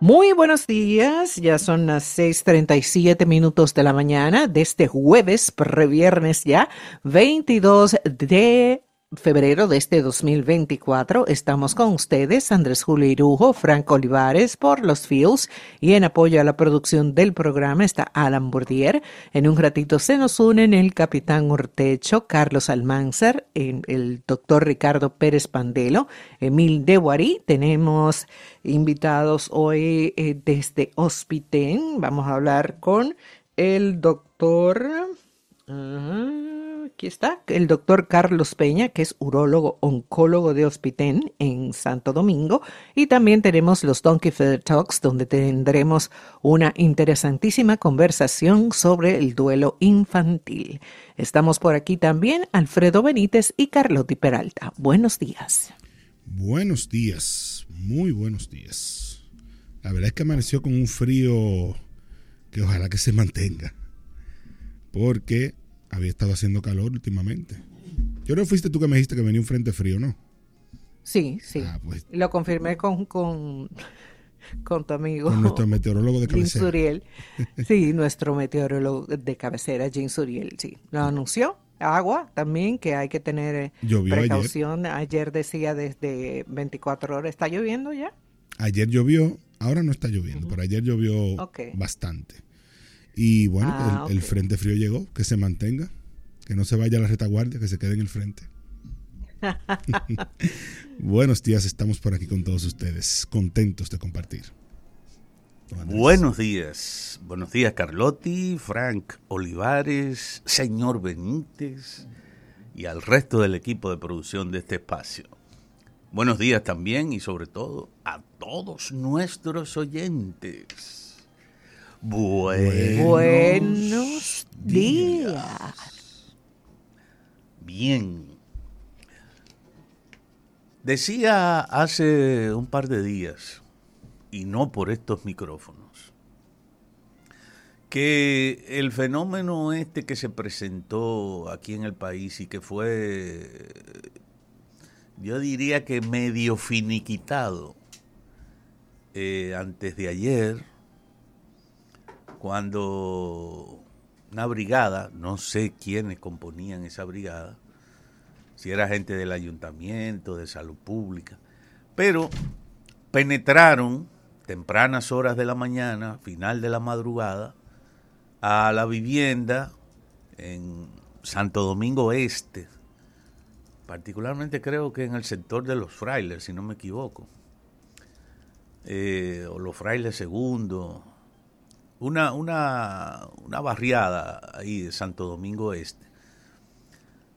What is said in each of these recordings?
Muy buenos días, ya son las 6:37 minutos de la mañana de este jueves, previernes ya, 22 de febrero de este 2024. Estamos con ustedes, Andrés Julio Irujo, Franco Olivares por los Fields y en apoyo a la producción del programa está Alan Bourdier. En un ratito se nos unen el capitán Ortecho, Carlos Almanzar, el doctor Ricardo Pérez Pandelo, Emil Dewarí. Tenemos invitados hoy eh, desde Hospitén. Vamos a hablar con el doctor... Uh, aquí está, el doctor Carlos Peña, que es urólogo oncólogo de Hospitén en Santo Domingo. Y también tenemos los Donkey Feather Talks, donde tendremos una interesantísima conversación sobre el duelo infantil. Estamos por aquí también Alfredo Benítez y Carlotti Peralta. Buenos días. Buenos días, muy buenos días. La verdad es que amaneció con un frío que ojalá que se mantenga. Porque había estado haciendo calor últimamente. Yo no fuiste tú que me dijiste que venía un frente frío, ¿no? Sí, sí. Ah, pues. Lo confirmé con, con, con tu amigo. Con nuestro meteorólogo de cabecera. Suriel. Sí, nuestro meteorólogo de cabecera, Jim Suriel, sí. Lo anunció. Agua también, que hay que tener eh, precaución. Ayer. decía desde 24 horas. ¿Está lloviendo ya? Ayer llovió, ahora no está lloviendo, pero ayer llovió bastante. Y bueno, ah, el, frente frío llegó, que se mantenga, que no se vaya a la retaguardia, que se quede en el frente. Buenos días, estamos por aquí con todos ustedes, contentos de compartir. Buenos días, buenos días Carlotti, Frank Olivares, señor Benítez y al resto del equipo de producción de este espacio. Buenos días también y sobre todo a todos nuestros oyentes. Buenos, días. Bien. Decía hace un par de días, y no por estos micrófonos, que el fenómeno este que se presentó aquí en el país y que fue, yo diría que medio finiquitado eh, antes de ayer, cuando una brigada, no sé quiénes componían esa brigada, si era gente del ayuntamiento, de salud pública, pero penetraron tempranas horas de la mañana, final de la madrugada, a la vivienda en Santo Domingo Este, particularmente creo que en el sector de los frailes, si no me equivoco, eh, o los frailes segundos, una, una, una barriada ahí de Santo Domingo Este,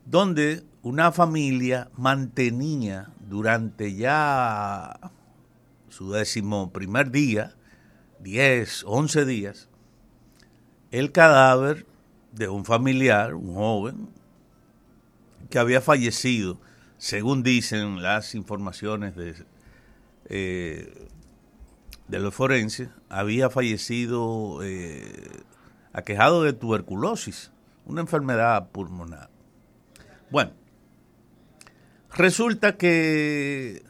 donde una familia mantenía durante ya su décimo primer día, 10, 11 días, el cadáver de un familiar, un joven, que había fallecido, según dicen las informaciones de eh, de los forenses había fallecido eh, aquejado de tuberculosis, una enfermedad pulmonar. Bueno, resulta que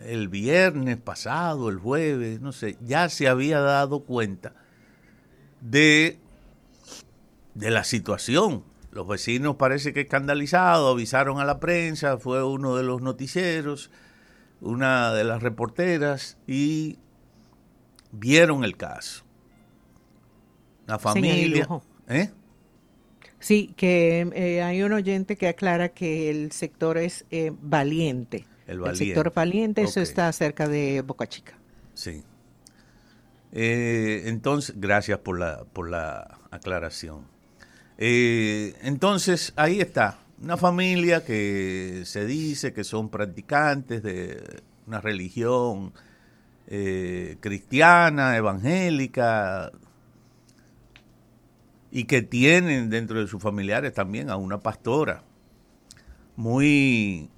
el viernes pasado, el jueves, no sé, ya se había dado cuenta de, de la situación. Los vecinos parece que escandalizados avisaron a la prensa, fue uno de los noticieros, una de las reporteras y vieron el caso. La familia. ¿eh? Sí, que eh, hay un oyente que aclara que el sector es eh, valiente. El, sector valiente, eso está cerca de Boca Chica. Sí. entonces, gracias por la, por la aclaración. entonces, ahí está. Una familia que se dice que son practicantes de una religión eh, cristiana, evangélica, y que tienen dentro de sus familiares también a una pastora muy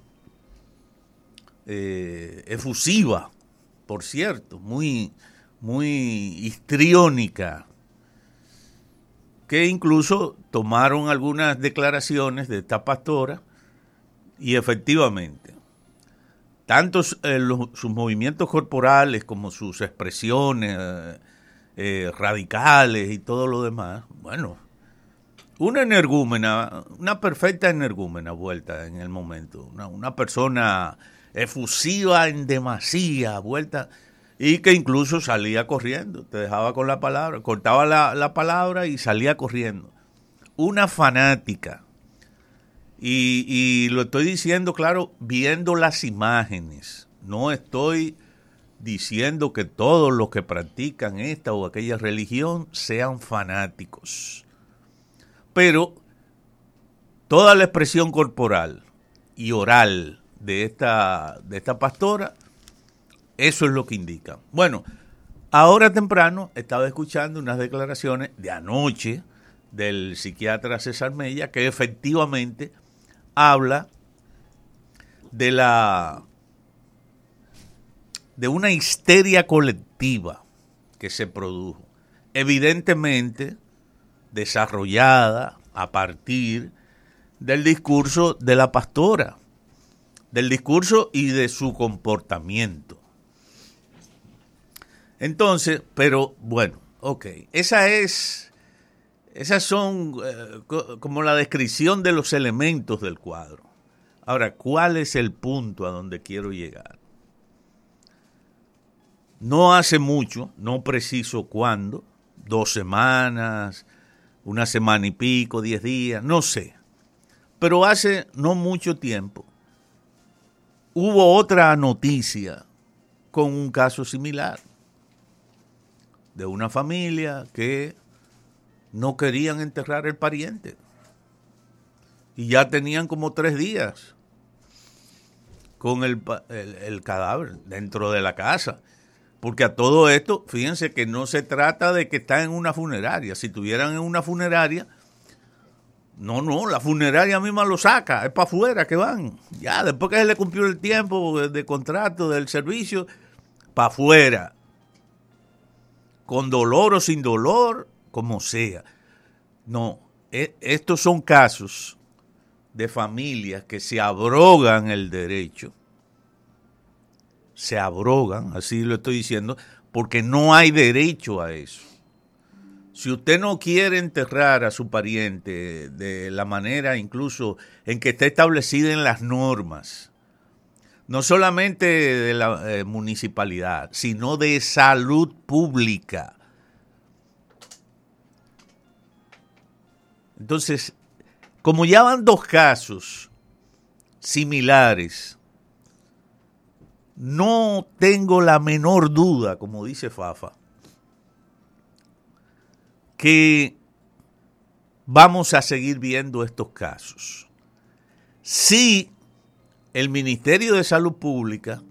eh, efusiva, por cierto, muy, muy histriónica, que incluso tomaron algunas declaraciones de esta pastora y efectivamente tanto eh, sus movimientos corporales como sus expresiones eh, radicales y todo lo demás, bueno, una energúmena, una perfecta energúmena vuelta en el momento, una, persona efusiva en demasía, vuelta, y que incluso salía corriendo, te dejaba con la palabra, cortaba la, la palabra y salía corriendo. Una fanática. Y, lo estoy diciendo, claro, viendo las imágenes. No estoy diciendo que todos los que practican esta o aquella religión sean fanáticos. Pero toda la expresión corporal y oral de esta, de esta pastora, eso es lo que indica. Bueno, ahora temprano estaba escuchando unas declaraciones de anoche del psiquiatra César Mella que efectivamente habla de la de una histeria colectiva que se produjo, evidentemente desarrollada a partir del discurso de la pastora, del discurso y de su comportamiento. Entonces, pero bueno, ok, esa es, esas son eh, como la descripción de los elementos del cuadro. Ahora, ¿cuál es el punto a donde quiero llegar? No hace mucho, no preciso cuándo, dos semanas, una semana y pico, diez días, no sé. Pero hace no mucho tiempo hubo otra noticia con un caso similar de una familia que no querían enterrar el pariente y ya tenían como tres días con el, el cadáver dentro de la casa porque a todo esto, fíjense que no se trata de que están en una funeraria. Si estuvieran en una funeraria, no, no, la funeraria misma lo saca, es para afuera que van. Ya, después que se le cumplió el tiempo de contrato del servicio, para afuera. Con dolor o sin dolor, como sea. No, e, estos son casos de familias que se abrogan el derecho se abrogan, así lo estoy diciendo, porque no hay derecho a eso. Si usted no quiere enterrar a su pariente de la manera incluso en que está establecida en las normas, no solamente de la eh, municipalidad, sino de salud pública. Entonces, como ya van dos casos similares, no tengo la menor duda, como dice Fafa, que vamos a seguir viendo estos casos. Si el Ministerio de Salud Pública,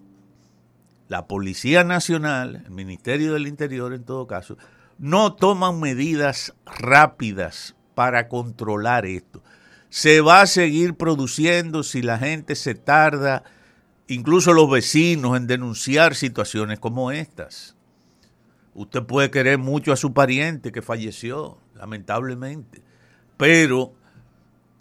la Policía Nacional, el Ministerio del Interior en todo caso, no toman medidas rápidas para controlar esto. Se va a seguir produciendo si la gente se tarda incluso los vecinos en denunciar situaciones como estas. Usted puede querer mucho a su pariente que falleció, lamentablemente, pero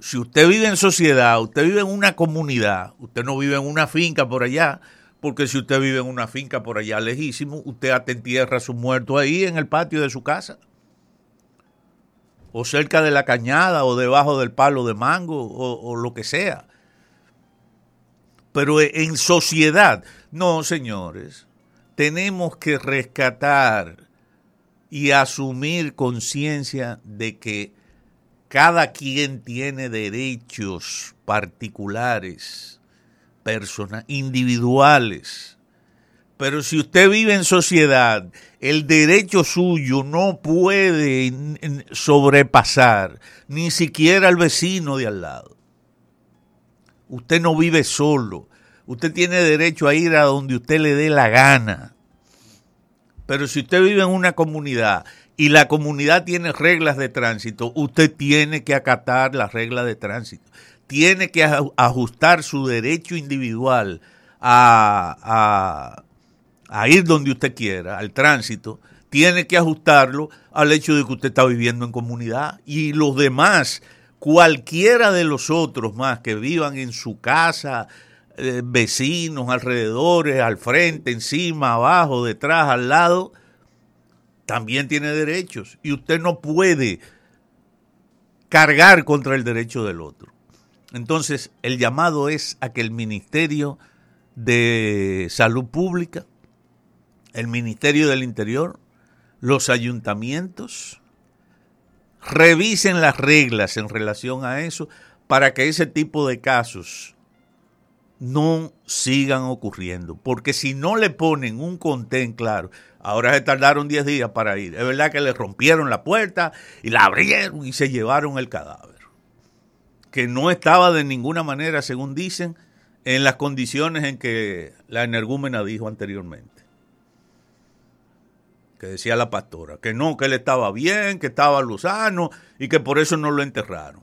si usted vive en sociedad, usted vive en una comunidad, usted no vive en una finca por allá, porque si usted vive en una finca por allá lejísimo, usted hasta entierra a su muerto ahí en el patio de su casa, o cerca de la cañada, o debajo del palo de mango, o, o lo que sea pero en sociedad. No, señores, tenemos que rescatar y asumir conciencia de que cada quien tiene derechos particulares, personas, individuales. Pero si usted vive en sociedad, el derecho suyo no puede sobrepasar ni siquiera al vecino de al lado. Usted no vive solo. Usted tiene derecho a ir a donde usted le dé la gana. Pero si usted vive en una comunidad y la comunidad tiene reglas de tránsito, usted tiene que acatar las reglas de tránsito. Tiene que ajustar su derecho individual a, a ir donde usted quiera, al tránsito. Tiene que ajustarlo al hecho de que usted está viviendo en comunidad y los demás cualquiera de los otros más que vivan en su casa eh, vecinos, alrededores, al frente, encima, abajo, detrás, al lado, también tiene derechos. Y usted no puede cargar contra el derecho del otro. Entonces, el llamado es a que el Ministerio de Salud Pública, el Ministerio del Interior, los ayuntamientos, revisen las reglas en relación a eso para que ese tipo de casos no sigan ocurriendo. Porque si no le ponen un contén claro, ahora se tardaron 10 días para ir. Es verdad que le rompieron la puerta y la abrieron y se llevaron el cadáver. Que no estaba de ninguna manera, según dicen, en las condiciones en que la energúmena dijo anteriormente. Que decía la pastora, que no, que él estaba bien, que estaba luzano y que por eso no lo enterraron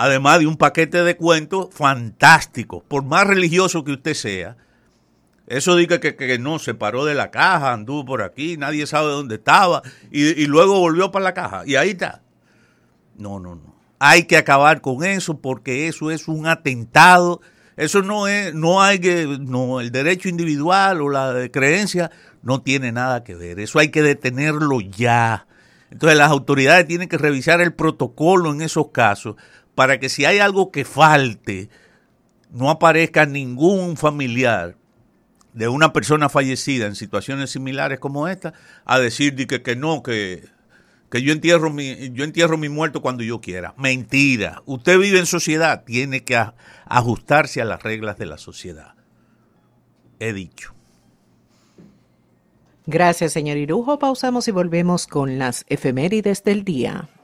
además de un paquete de cuentos fantásticos, por más religioso que usted sea. Eso dice que, no, se paró de la caja, anduvo por aquí, nadie sabe dónde estaba, y, luego volvió para la caja, y ahí está. No, no, no. Hay que acabar con eso porque eso es un atentado. Eso no es, no hay que, no, el derecho individual o la creencia no tiene nada que ver. Eso hay que detenerlo ya. Entonces las autoridades tienen que revisar el protocolo en esos casos para que si hay algo que falte, no aparezca ningún familiar de una persona fallecida en situaciones similares como esta a decir que, que no, que, que yo entierro mi yo entierro mi muerto cuando yo quiera. Mentira. Usted vive en sociedad, tiene que ajustarse a las reglas de la sociedad. He dicho. Gracias, señor Irujo. Pausamos y volvemos con las efemérides del día.